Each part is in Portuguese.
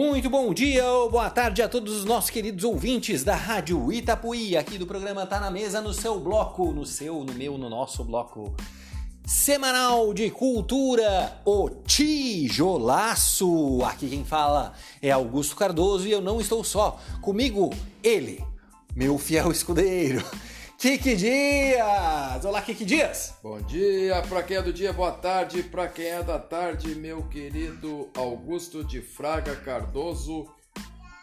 Muito bom dia ou boa tarde a todos os nossos queridos ouvintes da Rádio Itapuí, aqui do programa Tá na Mesa, no seu bloco, no seu, no meu, no nosso bloco semanal de cultura, o Tijolaço. Aqui quem fala é Augusto Cardoso e eu não estou só. Comigo, ele, meu fiel escudeiro, Kiki Dias! Olá, Kiki Dias! Bom dia, pra quem é do dia, boa tarde, pra quem é da tarde, meu querido Augusto de Fraga Cardoso,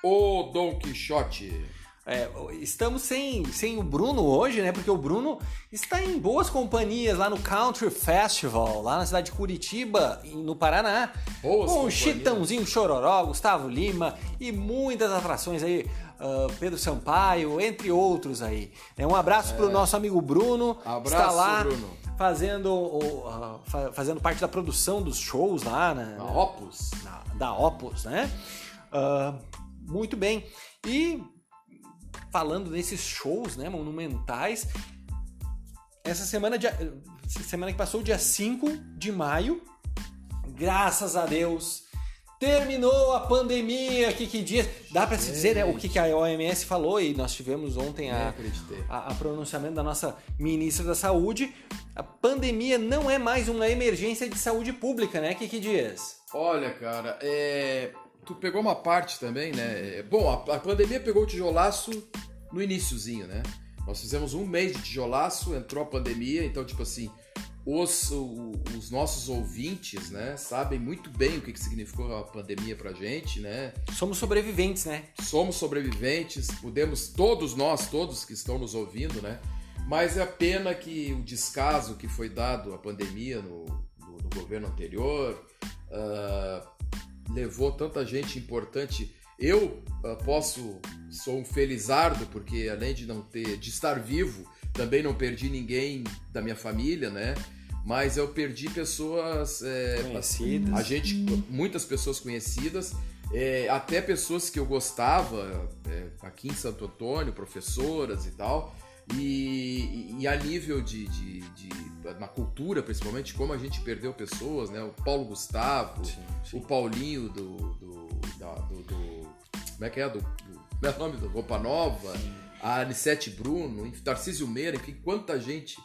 o Dom Quixote. É, estamos sem, sem o Bruno hoje, né? Porque o Bruno está em boas companhias lá no Country Festival, lá na cidade de Curitiba, no Paraná. Boas com o Chitãozinho Chororó, Gustavo Lima e muitas atrações aí uh, Pedro Sampaio, entre outros aí. É, um abraço é. para o nosso amigo Bruno. Abraço, está lá Bruno. Fazendo, uh, fazendo parte da produção dos shows lá, né? Da Opus. Na, da Opus, né? Uh, muito bem. E falando desses shows, né, monumentais, essa semana, dia, semana que passou, dia 5 de maio, graças a Deus, Terminou a pandemia, que que dias? Dá para se dizer, né, o que, que a OMS falou e nós tivemos ontem a, a, a, pronunciamento da nossa ministra da Saúde. A pandemia não é mais uma emergência de saúde pública, né, que que dias? Olha, cara, é... tu pegou uma parte também, né? É, bom, a, a pandemia pegou o tijolaço no iníciozinho, né? Nós fizemos um mês de tijolaço, entrou a pandemia, então tipo assim, os, os nossos ouvintes, né, sabem muito bem o que, significou a pandemia pra gente, né? Somos sobreviventes, né? Somos sobreviventes, podemos, todos nós, todos que estão nos ouvindo, né? Mas é a pena que o descaso que foi dado à pandemia no, no, no governo anterior uh, levou tanta gente importante. Eu uh, posso, sou um felizardo, porque além de não ter, de estar vivo, também não perdi ninguém da minha família, né? mas eu perdi pessoas é, conhecidas. A gente, muitas pessoas conhecidas, é, até pessoas que eu gostava é, aqui em Santo Antônio, professoras e tal. E, e a nível de, de, de, na cultura, principalmente, como a gente perdeu pessoas, né? O Paulo Gustavo, sim, sim. o Paulinho do, do, da, do, do, Como é que é? Do, do, é o nome do Roupa Nova, sim. a Anicete Bruno, Tarcísio Meira, enfim, quanta gente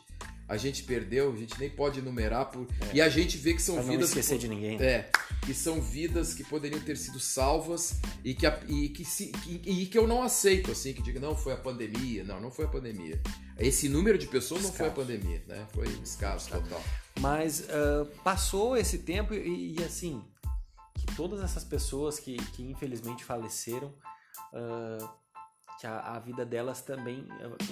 a gente perdeu, a gente nem pode enumerar por... É. e a gente vê que são pra vidas não esquecer que, de ninguém. É, que são vidas que poderiam ter sido salvas e que, e que, se, que, e que eu não aceito assim, que diga não foi a pandemia, não, não foi a pandemia. Esse número de pessoas não foi a pandemia, né? Foi escasso total. Mas uh, passou esse tempo e, e, assim, que todas essas pessoas que, que infelizmente faleceram, uh, que a, a, vida delas também,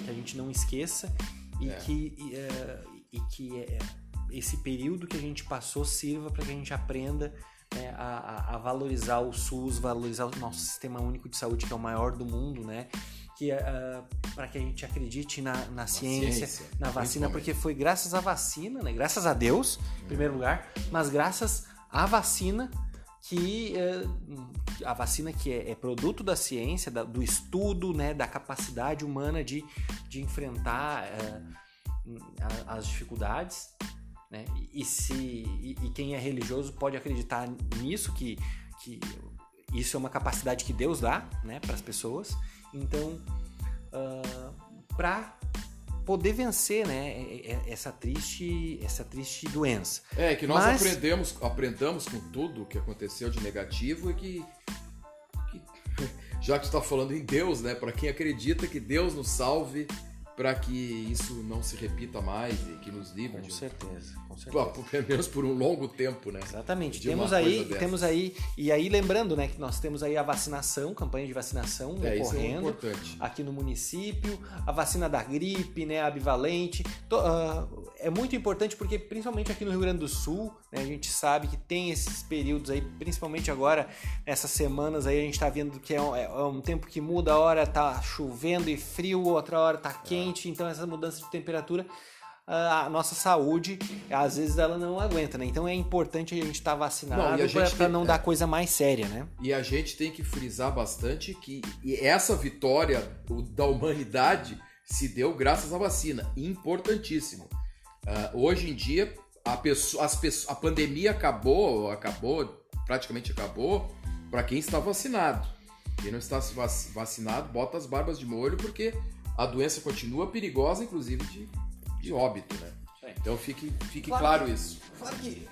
que a gente não esqueça e é. que, e, uh, e que uh, esse período que a gente passou sirva para que a gente aprenda né, a, a, valorizar o SUS, valorizar o nosso sistema único de saúde, que é o maior do mundo, né? Que, uh, para que a gente acredite na, na ciência, ciência, na vacina, porque foi graças à vacina, né? graças a Deus, em primeiro lugar, mas graças à vacina que a vacina que é, é produto da ciência, da, do estudo, né, da capacidade humana de, de enfrentar as dificuldades, né? E, se e, e, quem é religioso pode acreditar nisso que, que isso é uma capacidade que Deus dá, né, para as pessoas. Então, uh, para poder vencer, né, essa triste, essa triste doença. É que nós Mas... aprendemos, aprendamos com tudo o que aconteceu de negativo e que já que está falando em Deus, né, para quem acredita que Deus nos salve para que isso não se repita mais e que nos livre. Com de... certeza, com certeza. Pelo menos por um longo tempo, né? Exatamente. De temos aí, temos aí e aí lembrando, né, que nós temos aí a vacinação, campanha de vacinação é, ocorrendo é aqui no município, a vacina da gripe, né, a bivalente. Uh, é muito importante porque principalmente aqui no Rio Grande do Sul, né, a gente sabe que tem esses períodos aí, principalmente agora essas semanas aí a gente está vendo que é um, é um tempo que muda, a hora tá chovendo e frio, outra hora tá quente. É então essa mudança de temperatura a nossa saúde, às vezes ela não aguenta, né? Então é importante a gente estar tá vacinado para não dar coisa mais séria, né? E a gente tem que frisar bastante que essa vitória da humanidade se deu graças à vacina, importantíssimo. Uh, hoje em dia a, pessoa, as pessoas, a pandemia acabou, acabou, praticamente acabou, para quem está vacinado. Quem não está vacinado, bota as barbas de molho, porque a doença continua perigosa, inclusive de, de óbito, né? Então fique, fique claro, claro isso. Claro que.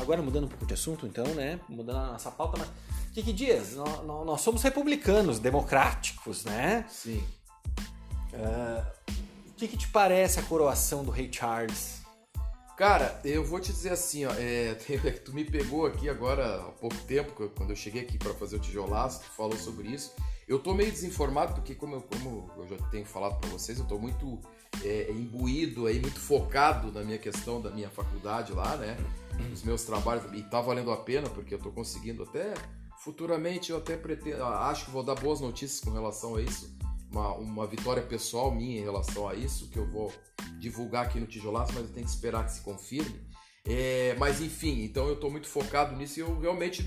Agora mudando um pouco de assunto, então, né? Mudando a nossa pauta, mas. que Dias, nós, nós somos republicanos, democráticos, né? Sim. Uh, que, que te parece a coroação do rei Charles? Cara, eu vou te dizer assim, ó, é, tu me pegou aqui agora há pouco tempo, quando eu cheguei aqui para fazer o tijolaço, tu falou sobre isso. Eu tô meio desinformado porque, como eu, como eu já tenho falado para vocês, eu tô muito é, imbuído aí, muito focado na minha questão da minha faculdade lá, né? Nos meus trabalhos, e tá valendo a pena porque eu tô conseguindo até futuramente, eu até pretendo, acho que vou dar boas notícias com relação a isso uma, uma vitória pessoal minha em relação a isso, que eu vou divulgar aqui no Tijolaço, mas eu tenho que esperar que se confirme. É, mas enfim, então eu estou muito focado nisso e eu realmente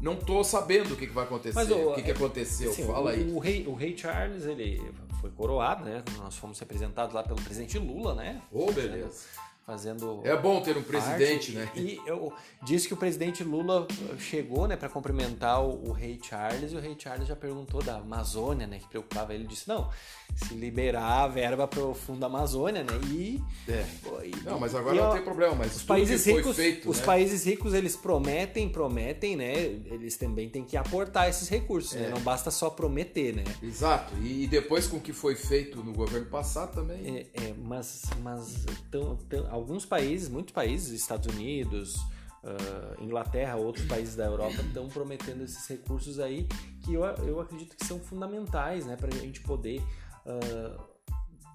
não estou sabendo o que, que vai acontecer. Mas, o, o que, que aconteceu? Assim, Fala o, aí. O rei, o rei Charles, ele foi coroado, né? Nós fomos representados lá pelo presidente Lula, né? Ô, oh, beleza fazendo. É bom ter um presidente, parte. né? E eu disse que o presidente Lula chegou, né, para cumprimentar o, o, rei Charles e o rei Charles já perguntou da Amazônia, né, que preocupava ele, disse não, se liberar a verba para o fundo da Amazônia, né? E, é. e não, mas agora e, não tem problema, mas os países ricos, feito, os né? países ricos eles prometem, prometem, né? Eles também têm que aportar esses recursos, né? é. né? Não basta só prometer, né? Exato. E depois com o que foi feito no governo passado também. É, é mas mas tão, tão, alguns países, muitos países, Estados Unidos, uh, Inglaterra, outros países da Europa estão prometendo esses recursos aí que eu, eu acredito que são fundamentais, né, para a gente poder uh,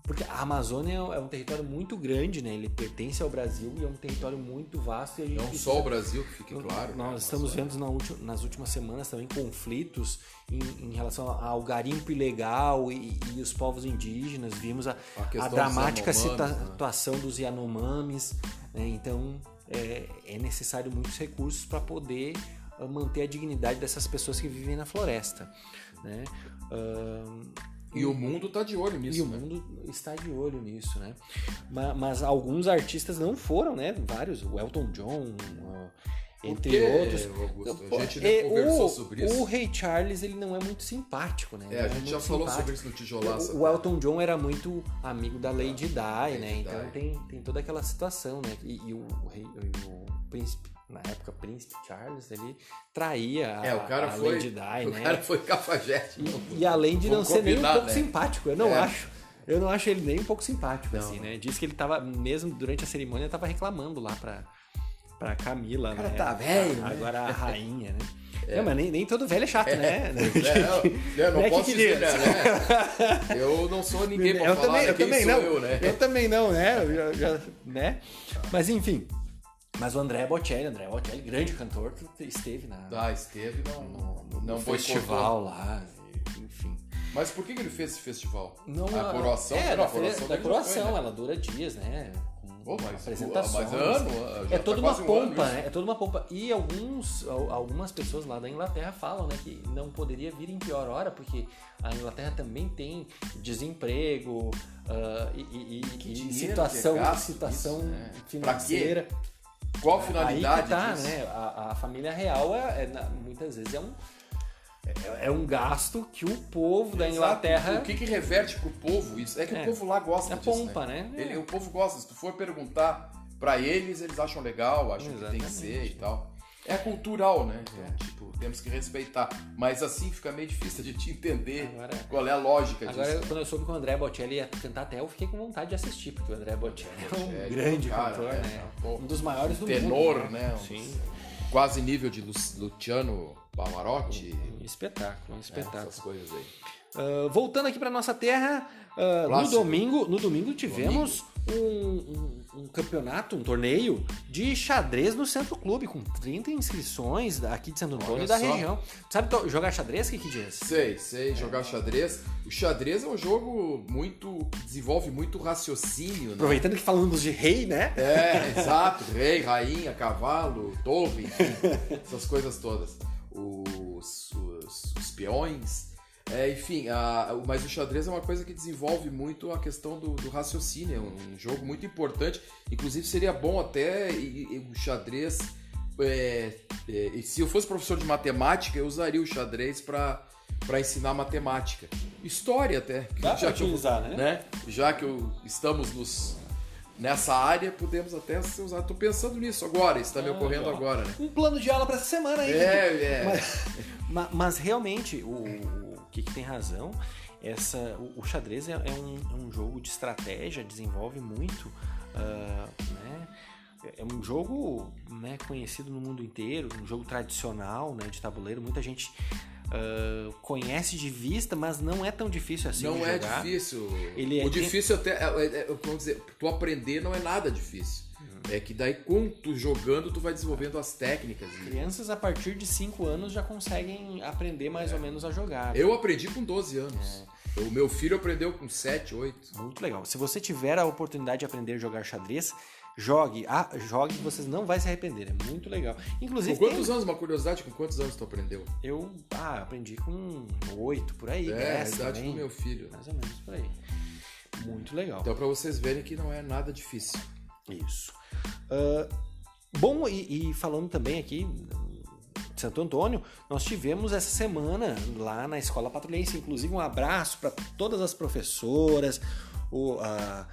porque a Amazônia é um território muito grande, né? Ele pertence ao Brasil e é um território muito vasto. E Não precisa... só o Brasil, que fique claro. Nós né? estamos vendo na última, nas últimas semanas também conflitos em, em relação ao garimpo ilegal e, e, os povos indígenas. Vimos a, a, a dramática né? situação dos Yanomamis. Né? Então é, é necessário muitos recursos para poder ah, manter a dignidade dessas pessoas que vivem na floresta. Né? Uh, e o mundo está de olho nisso. E o né? mundo está de olho nisso, né? Mas, mas, alguns artistas não foram, né? Vários, o Elton John, entre outros. Augusto? A gente é, conversou o, sobre isso. O Rei Charles ele não é muito simpático, né? É, a gente é já falou sobre isso no Tijolaça. O, o, Elton John era muito amigo da Lady Di, né? Então tem, tem toda aquela situação, né? E, e o, o, rei, o príncipe na época Príncipe Charles, ele traía é, o cara a foi, Lady Di, o né? cara foi cafajeste. E, e além de não ser nem um pouco né? simpático, eu não é. acho. Eu não acho ele nem um pouco simpático, não. assim, né? Diz que ele tava, mesmo durante a cerimônia, tava reclamando lá pra, pra Camila, o cara né? tá velho, Agora né? a rainha, né? É. Não, mas nem, nem todo velho é chato, é. né? É, eu não, não posso que dizer, né? Eu não sou ninguém pra eu falar também, eu também não. Eu, né? eu também não, né? Eu já, né? Mas enfim, mas o André Bocelli, André Bocelli, grande cantor, que esteve na. Ah, esteve não, no, no, festival lá, enfim. Mas por que, que ele fez esse festival? Não, a coroação? É, não, a coroação, da coroação, foi, né? ela dura dias, né? Pô, mas, apresentações. Mas ano, é tá toda uma pompa, um né? É toda uma pompa. E alguns, algumas pessoas lá da Inglaterra falam, né, que não poderia vir em pior hora, porque a Inglaterra também tem desemprego uh, e, e, e situação, é situação isso, né? financeira. Qual a finalidade Aí tá, disso? né? A, a família real é, é, muitas vezes é um é, é, um gasto que o povo da Inglaterra. O que, que reverte pro povo isso? É que é, o povo lá gosta é disso. pompa, né? né? Ele, o povo gosta. Se tu for perguntar para eles, eles acham legal, acham Exatamente. que tem que ser e tal. É cultural, né? É. Tipo, temos que respeitar. Mas assim fica meio difícil de te entender agora, qual é a lógica agora, disso. Agora, quando eu soube que o André Bocelli ia cantar até, eu fiquei com vontade de assistir, porque o André Bocelli é um é, grande cara, cantor, é, né? Pô, um dos maiores do tenor, mundo. né? Sim. Quase nível de Luciano Pavarotti. Um, um espetáculo, um é, espetáculo. essas coisas aí. Uh, voltando aqui para nossa terra, uh, no domingo, no domingo tivemos domingo. Um, um, um, campeonato, um torneio de xadrez no Centro Clube, com 30 inscrições aqui de Santo Antônio Olha e da só. região. Sabe jogar xadrez, que que diz? Sei, sei, jogar xadrez. O xadrez é um jogo muito que desenvolve muito raciocínio, né? Aproveitando que falamos de rei, né? É, exato, rei, rainha, cavalo, torre, enfim, essas coisas todas. Os, os, os peões, é, enfim, a, mas o xadrez é uma coisa que desenvolve muito a questão do, do raciocínio, é um, jogo muito importante. Inclusive seria bom até o xadrez é, é, e se eu fosse professor de matemática, eu usaria o xadrez para para ensinar matemática. História até. Dá já pra que eu- utilizar, né? né? Já que eu, estamos nos, nessa área, podemos até ser usado. Tô pensando nisso agora, isso tá me Ah, ocorrendo legal. agora, né? Um plano de aula para essa semana aí. É, é. Mas, ma- mas realmente, o, o Kiki tem razão. Essa, o, o xadrez é, é um, é um jogo de estratégia, desenvolve muito. ah, né? É um jogo né, conhecido no mundo inteiro, um jogo tradicional né, de tabuleiro. Muita gente ah, conhece de vista, mas não é tão difícil assim não é difícil. Ele é- o difícil até. É, é, é, vamos dizer, tu aprender não é nada difícil. É que daí, com tu jogando, tu vai desenvolvendo as técnicas. Crianças a partir de 5 anos já conseguem aprender mais ou menos a jogar. Eu aprendi com 12 anos. É. O meu filho aprendeu com 7, 8. Muito legal. Se você tiver a oportunidade de aprender a jogar xadrez, jogue. Ah, jogue, vocês não vai se arrepender. É muito legal. Inclusive, Com quantos tem- anos, uma curiosidade, com quantos anos tu aprendeu? eu ah, aprendi com oito por aí. é, a dez idade também. do meu filho. Mais ou menos por aí. Muito legal. Então, pra vocês verem que não é nada difícil. Isso. Ah, bom, e, e falando também aqui Santo Antônio, nós tivemos essa semana lá na Escola Patrulhense, inclusive um abraço para todas as professoras, o, a,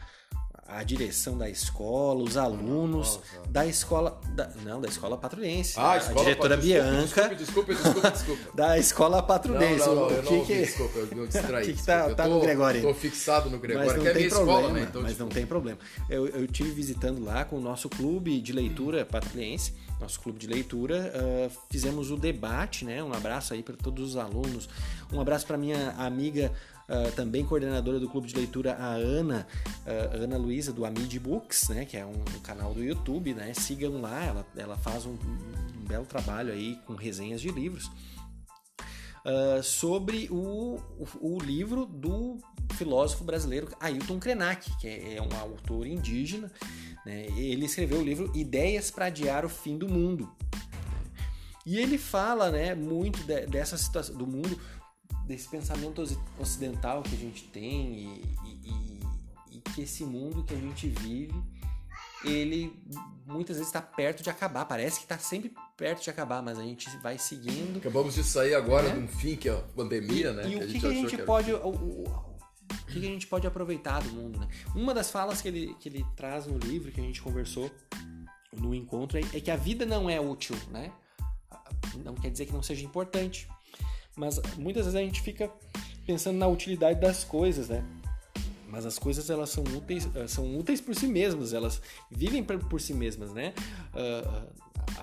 a direção da escola, os alunos Nossa. da escola. da- não, da Escola Patrulhense. Ah, a escola diretora desculpa, Bianca Desculpa, desculpa, desculpa. da Escola Patrulhense. Não, não, não, O que não ouvi, que- desculpa, eu, eu distraí. O que que tá- tá tô, no Gregório? Tô fixado no Gregório, Mas não que é tem problema, escola, né? Então, mas tipo, não tem problema. Eu, eu tive visitando lá com o nosso clube de leitura patrulhense, nosso clube de leitura, ah, fizemos o debate, né? Um abraço aí para todos os alunos, um abraço para minha amiga ah, também coordenadora do clube de leitura, a Ana, ah, Ana Luísa do Amid Books, né? Que é um, um canal do YouTube, né? Sigam lá, ela, ela faz um, um belo trabalho aí com resenhas de livros. Uh, sobre o, o, o livro do filósofo brasileiro Ailton Krenak, que é, é um autor indígena. né? Ele escreveu o livro Ideias para Adiar o Fim do Mundo. E ele fala né, muito de- dessa situação do mundo, desse pensamento ocidental que a gente tem e, e- e- e que esse mundo que a gente vive, ele muitas vezes está perto de acabar. Parece que está sempre perto de acabar, mas a gente vai seguindo Acabamos de sair agora É. de um fim que é a pandemia, né? e o que, que a gente era- pode. O, o- o que, que a gente pode aproveitar do mundo, né? Uma das falas que ele, que ele traz no livro, que a gente conversou no encontro, é, é que a vida não é útil, né? Não quer dizer que não seja importante. Mas muitas vezes a gente fica pensando na utilidade das coisas, né? Mas as coisas elas são úteis, eh, são úteis por si mesmas, elas vivem por si mesmas, né? Ah,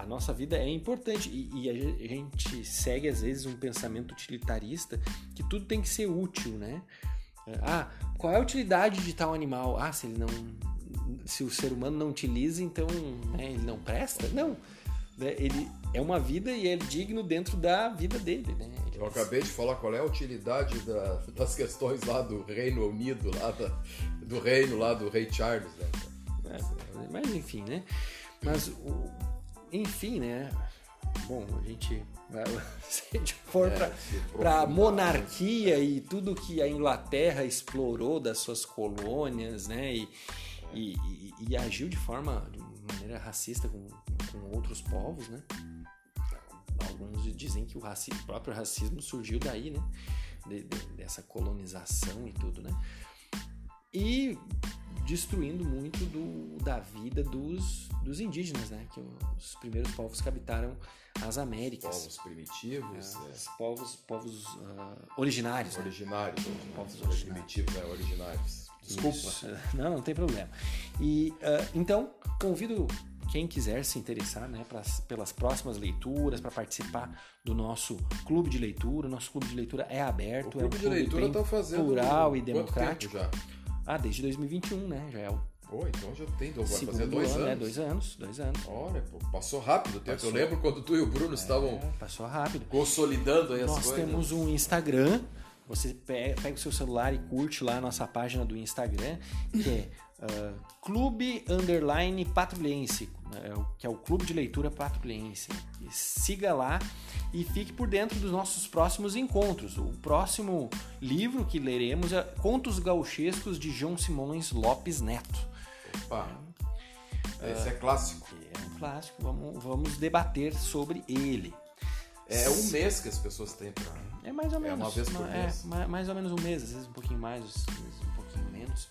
a nossa vida é importante e, a ge- a gente segue às vezes um pensamento utilitarista que tudo tem que ser útil, né? Ah, qual é a utilidade de tal animal? Ah, se ele não, se o ser humano não utiliza, então né, ele não presta? Não, né? ele é uma vida e é digno dentro da vida dele, né? Ele- Eu acabei de falar qual é a utilidade da- das questões lá do Reino Unido, lá da- do reino lá do rei Charles, né? É, mas enfim, né? Mas, o- enfim, né? Bom, a gente. Se a gente for É, se pra aprofundar, monarquia e tudo que a Inglaterra explorou das suas colônias, né? E, e, e- e agiu de forma, de maneira racista com, com outros povos, né? Alguns dizem que o, raci- o próprio racismo surgiu daí, né? De- de- dessa colonização e tudo, né? E destruindo muito do, da vida dos, dos indígenas, né? Que os primeiros povos que habitaram as Américas. Povos primitivos, é, Os povos, povos ah, originários, né? originários, Povos originários, originários. primitivos, né? Originários. Desculpa. Isso. Não, não tem problema. E ah, então convido quem quiser se interessar, né, pelas próximas leituras, para participar do nosso clube de leitura. O nosso clube de leitura é aberto, O é um clube de leitura bem tá fazendo plural e democrático. já? Ah, desde 2021, né? Já é o Pô, então já tem, vai segundo fazer dois ano, anos. é dois anos, dois anos. Olha, pô, passou rápido o tempo. Passou. Eu lembro quando tu e o Bruno estavam É, passou rápido. consolidando aí as Nós coisas. temos um Instagram. Você pe- pega o seu celular e curte lá a nossa página do Instagram, que é ah, Clube Underline Patrulhense, né, é que é o Clube de Leitura Patrulhense. E siga lá e fique por dentro dos nossos próximos encontros. O próximo livro que leremos é Contos Gauchescos de João Simões Lopes Neto. Opa, Esse é clássico. É um clássico, vamos, vamos debater sobre ele. É um mês que as pessoas têm pra. É mais ou É menos. uma vez por é, mês. ma- mais ou menos um mês, às vezes um pouquinho mais, às vezes um pouquinho menos.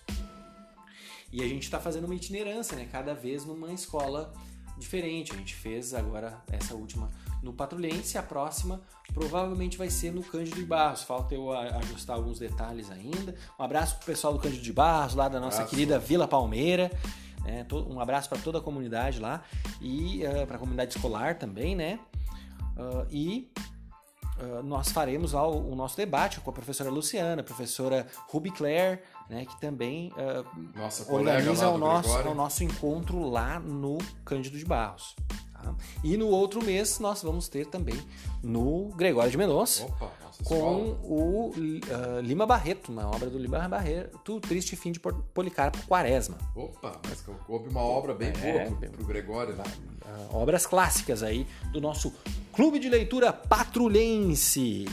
E a gente está fazendo uma itinerância, né? Cada vez numa escola diferente. A gente fez agora essa última no Patrulhense, a próxima provavelmente vai ser no Cândido de Barros. Falta eu ajustar alguns detalhes ainda. Um abraço pro pessoal do Cândido de Barros, lá da nossa Abraço. querida Vila Palmeira. To- um abraço para toda a comunidade lá e para a comunidade escolar também, né? Ah, e Uh, nós faremos lá o, o nosso debate com a professora Luciana, a professora Ruby Claire, né, que também uh, Nossa organiza o nosso, o nosso encontro lá no Cândido de Barros. Tá? E no outro mês nós vamos ter também no Gregório de Mendonça Opa, com o uh, Lima Barreto, uma obra do Lima Barreto, Triste Fim de Policarpo Quaresma. Opa, mas houve uma obra bem É, boa bem- pro Gregório, né? Ah, obras clássicas aí do nosso Clube de Leitura Patrulhense.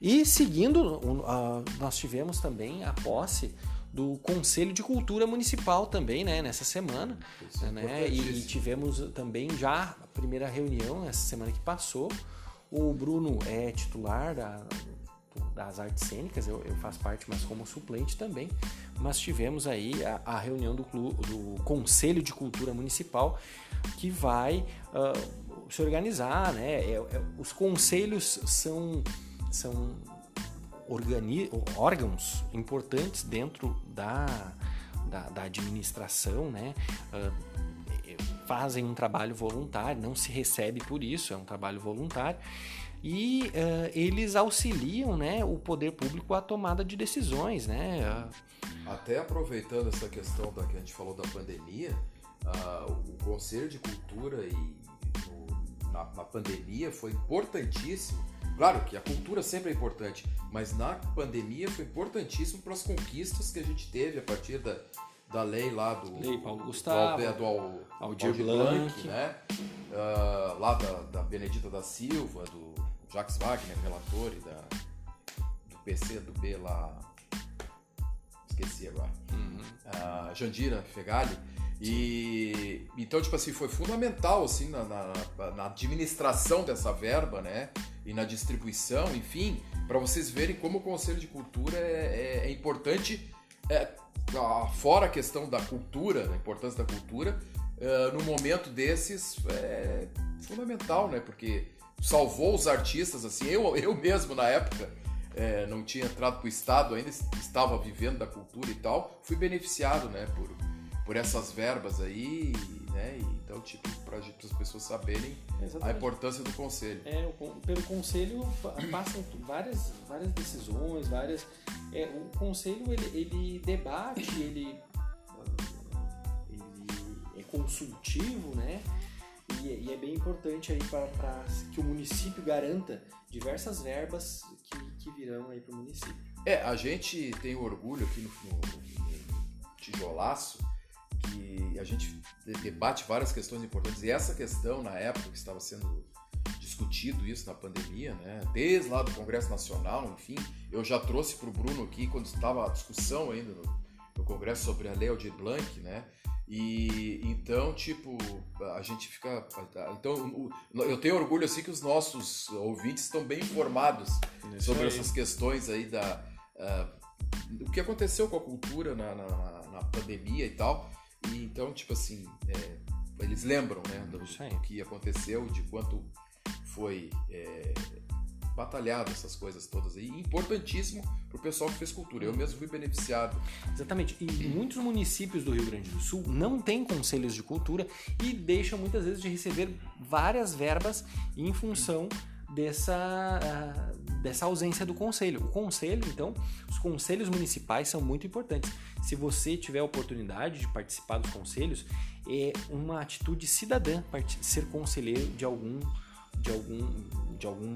E seguindo, o- ah, nós tivemos também a posse do Conselho de Cultura Municipal também, né, nessa semana, Isso é né, e, e importantíssimo. tivemos também já a primeira reunião essa semana que passou. O Bruno é titular da, das artes cênicas, eu, eu faço parte, mas como suplente também. Mas tivemos aí a, a reunião do, clu- do Conselho de Cultura Municipal que vai ah, se organizar, né? É- é- os conselhos são, são organi- órgãos importantes dentro da, da, da administração, né? Eh, fazem um trabalho voluntário, não se recebe por isso, é um trabalho voluntário. E ah, eles auxiliam né, o poder público à tomada de decisões, né? Até aproveitando essa questão da que a gente falou da pandemia, ah, o Conselho de Cultura e no- na, na pandemia foi importantíssimo. Claro que a cultura sempre é importante, mas na pandemia foi importantíssimo para as conquistas que a gente teve a partir da, da lei lá do, Lei Paulo do Gustavo, Albe- do, Al- Aldir Aldir Blanc. né? Ah, lá da, da Benedita da Silva, do Jacques Wagner, relator, e da, do PC, do B lá, esqueci agora, a Jandira Fegali. E então, tipo assim, foi fundamental assim na, na- na administração dessa verba, né? E na distribuição, enfim, para vocês verem como o Conselho de Cultura é, é- é importante, é, fora a questão da cultura, da importância da cultura, eh, no momento desses é fundamental, né? Porque salvou os artistas, assim, eu, eu mesmo na época é, não tinha entrado para o Estado ainda, estava vivendo da cultura e tal, fui beneficiado, né, por, por essas verbas aí, né, então, tipo, para as pessoas saberem a Exatamente. importância do conselho. É, pelo conselho pa- passam várias, várias decisões, várias. é, o conselho ele, ele debate, ele, ele é consultivo, né? E, é- e é bem importante aí para que o município garanta diversas verbas que, que virão aí para o município. É, a gente tem orgulho aqui no, no- no Tijolaço que a gente de- debate várias questões importantes e essa questão na época que estava sendo discutido isso na pandemia, né? Desde lá do Congresso Nacional, enfim, eu já trouxe para o Bruno aqui quando estava a discussão ainda no, no Congresso sobre a Lei Aldir Blanc, né? E então, tipo, a gente fica. Então, eu tenho orgulho assim que os nossos ouvintes estão bem informados sobre essas questões aí da. ah, o que aconteceu com a cultura na- na- na pandemia e tal. E então, tipo assim, é, eles lembram, né, do, do que aconteceu, de quanto foi é, batalhado essas coisas todas aí. Importantíssimo pro pessoal que fez cultura. Eu mesmo fui beneficiado. Exatamente. E muitos municípios do Rio Grande do Sul não têm conselhos de cultura e deixam muitas vezes de receber várias verbas em função dessa, ah, dessa ausência do conselho. O conselho, então, os conselhos municipais são muito importantes. Se você tiver a oportunidade de participar dos conselhos, é uma atitude cidadã ser conselheiro de algum de algum de algum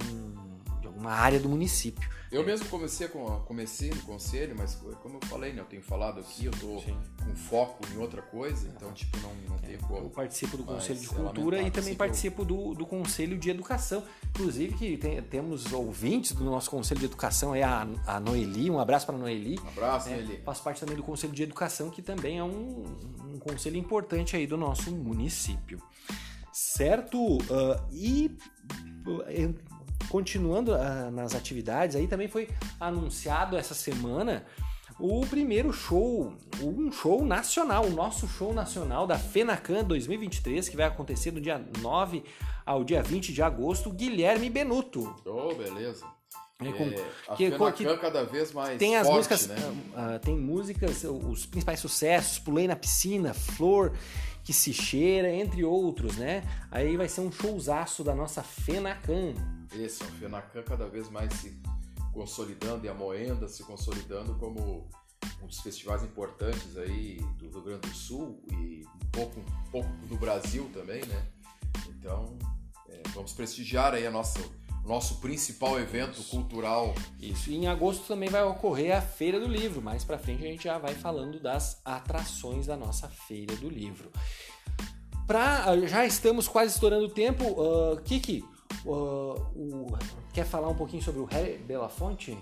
de alguma área do município. Eu mesmo comecei, com, comecei no conselho, mas como eu falei, né, eu tenho falado aqui, eu tô Sim. com foco em outra coisa, então, tipo, não, não é, tenho como. Eu participo do Conselho de é Cultura e também participo do, do Conselho de Educação. Inclusive, que tem, temos ouvintes do nosso Conselho de Educação, é a, a Noeli, um abraço para a Noeli. Um abraço, é, Noeli. Faço parte também do Conselho de Educação, que também é um, um conselho importante aí do nosso município. Certo? Uh, e continuando uh, nas atividades, aí também foi anunciado essa semana o primeiro show, um show nacional, o nosso show nacional da FENACAN 2023, que vai acontecer do dia 9 ao dia 20 de agosto, Guilherme Benuto. Oh, beleza. É, com, é, a que, FENACAN que, cada vez mais tem as forte, músicas, né? uh, uh, tem músicas, os principais sucessos, Pulei na Piscina, Flor, que se cheira, entre outros, né? Aí vai ser um showzaço da nossa Fenacan. Isso, a Fenacan cada vez mais se consolidando e a Moenda se consolidando como um dos festivais importantes aí do Rio Grande do Sul e um pouco, um pouco do Brasil também, né? Então, é, vamos prestigiar aí a nossa nosso principal evento Isso. cultural. Isso. E em agosto também vai ocorrer a Feira do Livro. Mais para frente a gente já vai falando das atrações da nossa Feira do Livro. Pra, já estamos quase estourando o tempo. Uh, Kiki, uh, o, quer falar um pouquinho sobre o Harry Belafonte?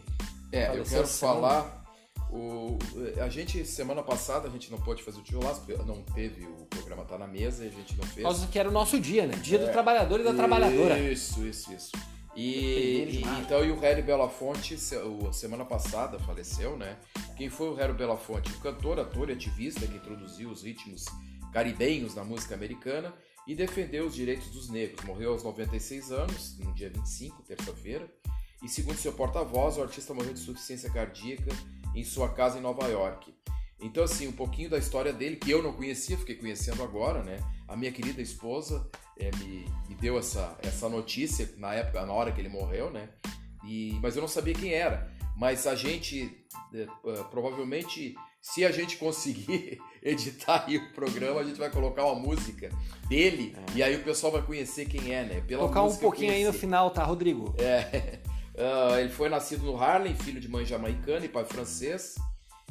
É, eu quero falar. O, a gente, semana passada, a gente não pôde fazer o tijolaço, porque não teve, o programa tá na mesa e a gente não fez. Causa que era o nosso dia, né? Dia é. do trabalhador e da trabalhadora. Isso, isso, isso. E, e, então, e o Harry Belafonte, semana passada, faleceu, né? Quem foi o Harry Belafonte? O cantor, ator e ativista que introduziu os ritmos caribenhos na música americana e defendeu os direitos dos negros. Morreu aos 96 anos, no dia 25, terça-feira. E segundo seu porta-voz, o artista morreu de insuficiência cardíaca em sua casa em Nova York. Então, assim, um pouquinho da história dele, que eu não conhecia, fiquei conhecendo agora, né? A minha querida esposa é, me, me, deu essa, essa notícia na época, na hora que ele morreu, né? E, mas eu não sabia quem era. Mas a gente, uh, provavelmente, se a gente conseguir editar aí o programa, a gente vai colocar uma música dele é. e aí o pessoal vai conhecer quem é, né? Pela Colocar um pouquinho aí no final, tá, Rodrigo? É. Uh, ele foi nascido no Harlem, filho de mãe jamaicana e pai francês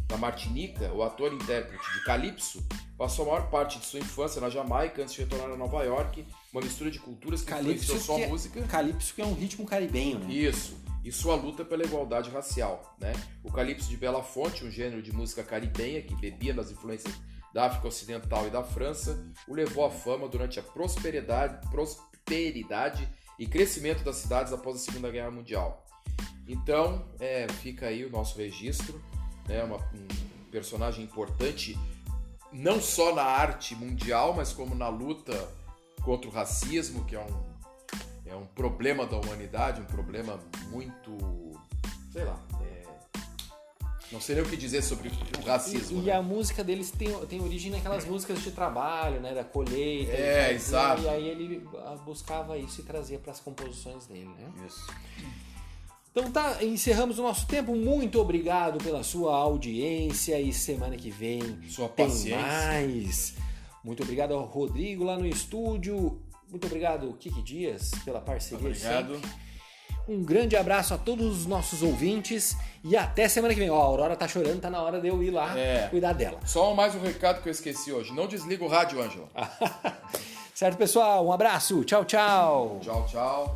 da Martinica, o ator e intérprete de Calypso, passou a maior parte de sua infância na Jamaica antes de retornar a Nova York, uma mistura de culturas que Calypso influenciou sua é, música. Calypso que é um ritmo caribenho, né? Isso. E sua luta pela igualdade racial, né? O Calypso de Bela Fonte, um gênero de música caribenha que bebia nas influências da África Ocidental e da França, o levou à fama durante a prosperidade, prosperidade e crescimento das cidades após a Segunda Guerra Mundial. Então, é, fica aí o nosso registro né, uma, um personagem importante não só na arte mundial, mas como na luta contra o racismo, que é um, é um problema da humanidade, um problema muito, sei lá, é, não sei nem o que dizer sobre o racismo. E, né? e a música deles tem, tem origem naquelas músicas de trabalho, né, da colheita. É, exato. E aí ele buscava isso e trazia para as composições dele, né? Isso. Então tá, encerramos o nosso tempo. Muito obrigado pela sua audiência e semana que vem sua tem paciência. mais. Muito obrigado ao Rodrigo lá no estúdio. Muito obrigado, Kiki Dias, pela parceria obrigado. Um grande abraço a todos os nossos ouvintes e até semana que vem. Ó, a Aurora tá chorando, tá na hora de eu ir lá é. cuidar dela. Só mais um recado que eu esqueci hoje. Não desliga o rádio, Ângela. certo, pessoal? Um abraço. Tchau, tchau. Tchau, tchau.